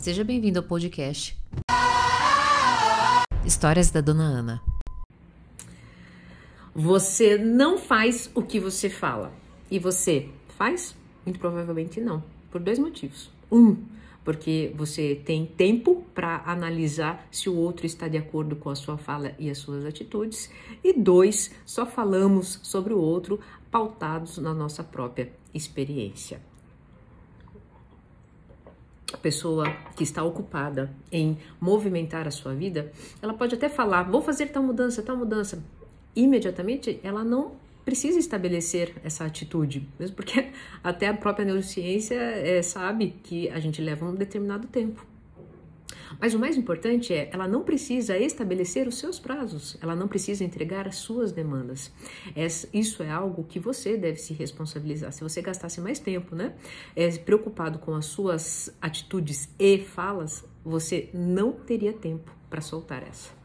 Seja bem-vindo ao podcast Histórias da Dona Ana. Você não faz o que você fala. E você faz? Muito provavelmente não. Por dois motivos. Um, porque você tem tempo para analisar se o outro está de acordo com a sua fala e as suas atitudes. E dois, só falamos sobre o outro pautados na nossa própria experiência pessoa que está ocupada em movimentar a sua vida, ela pode até falar, vou fazer tal mudança, tal mudança. Imediatamente, ela não precisa estabelecer essa atitude, mesmo porque até a própria neurociência é, sabe que a gente leva um determinado tempo. Mas o mais importante é, ela não precisa estabelecer os seus prazos, ela não precisa entregar as suas demandas. Isso é algo que você deve se responsabilizar. Se você gastasse mais tempo, né, é, preocupado com as suas atitudes e falas, você não teria tempo para soltar essa.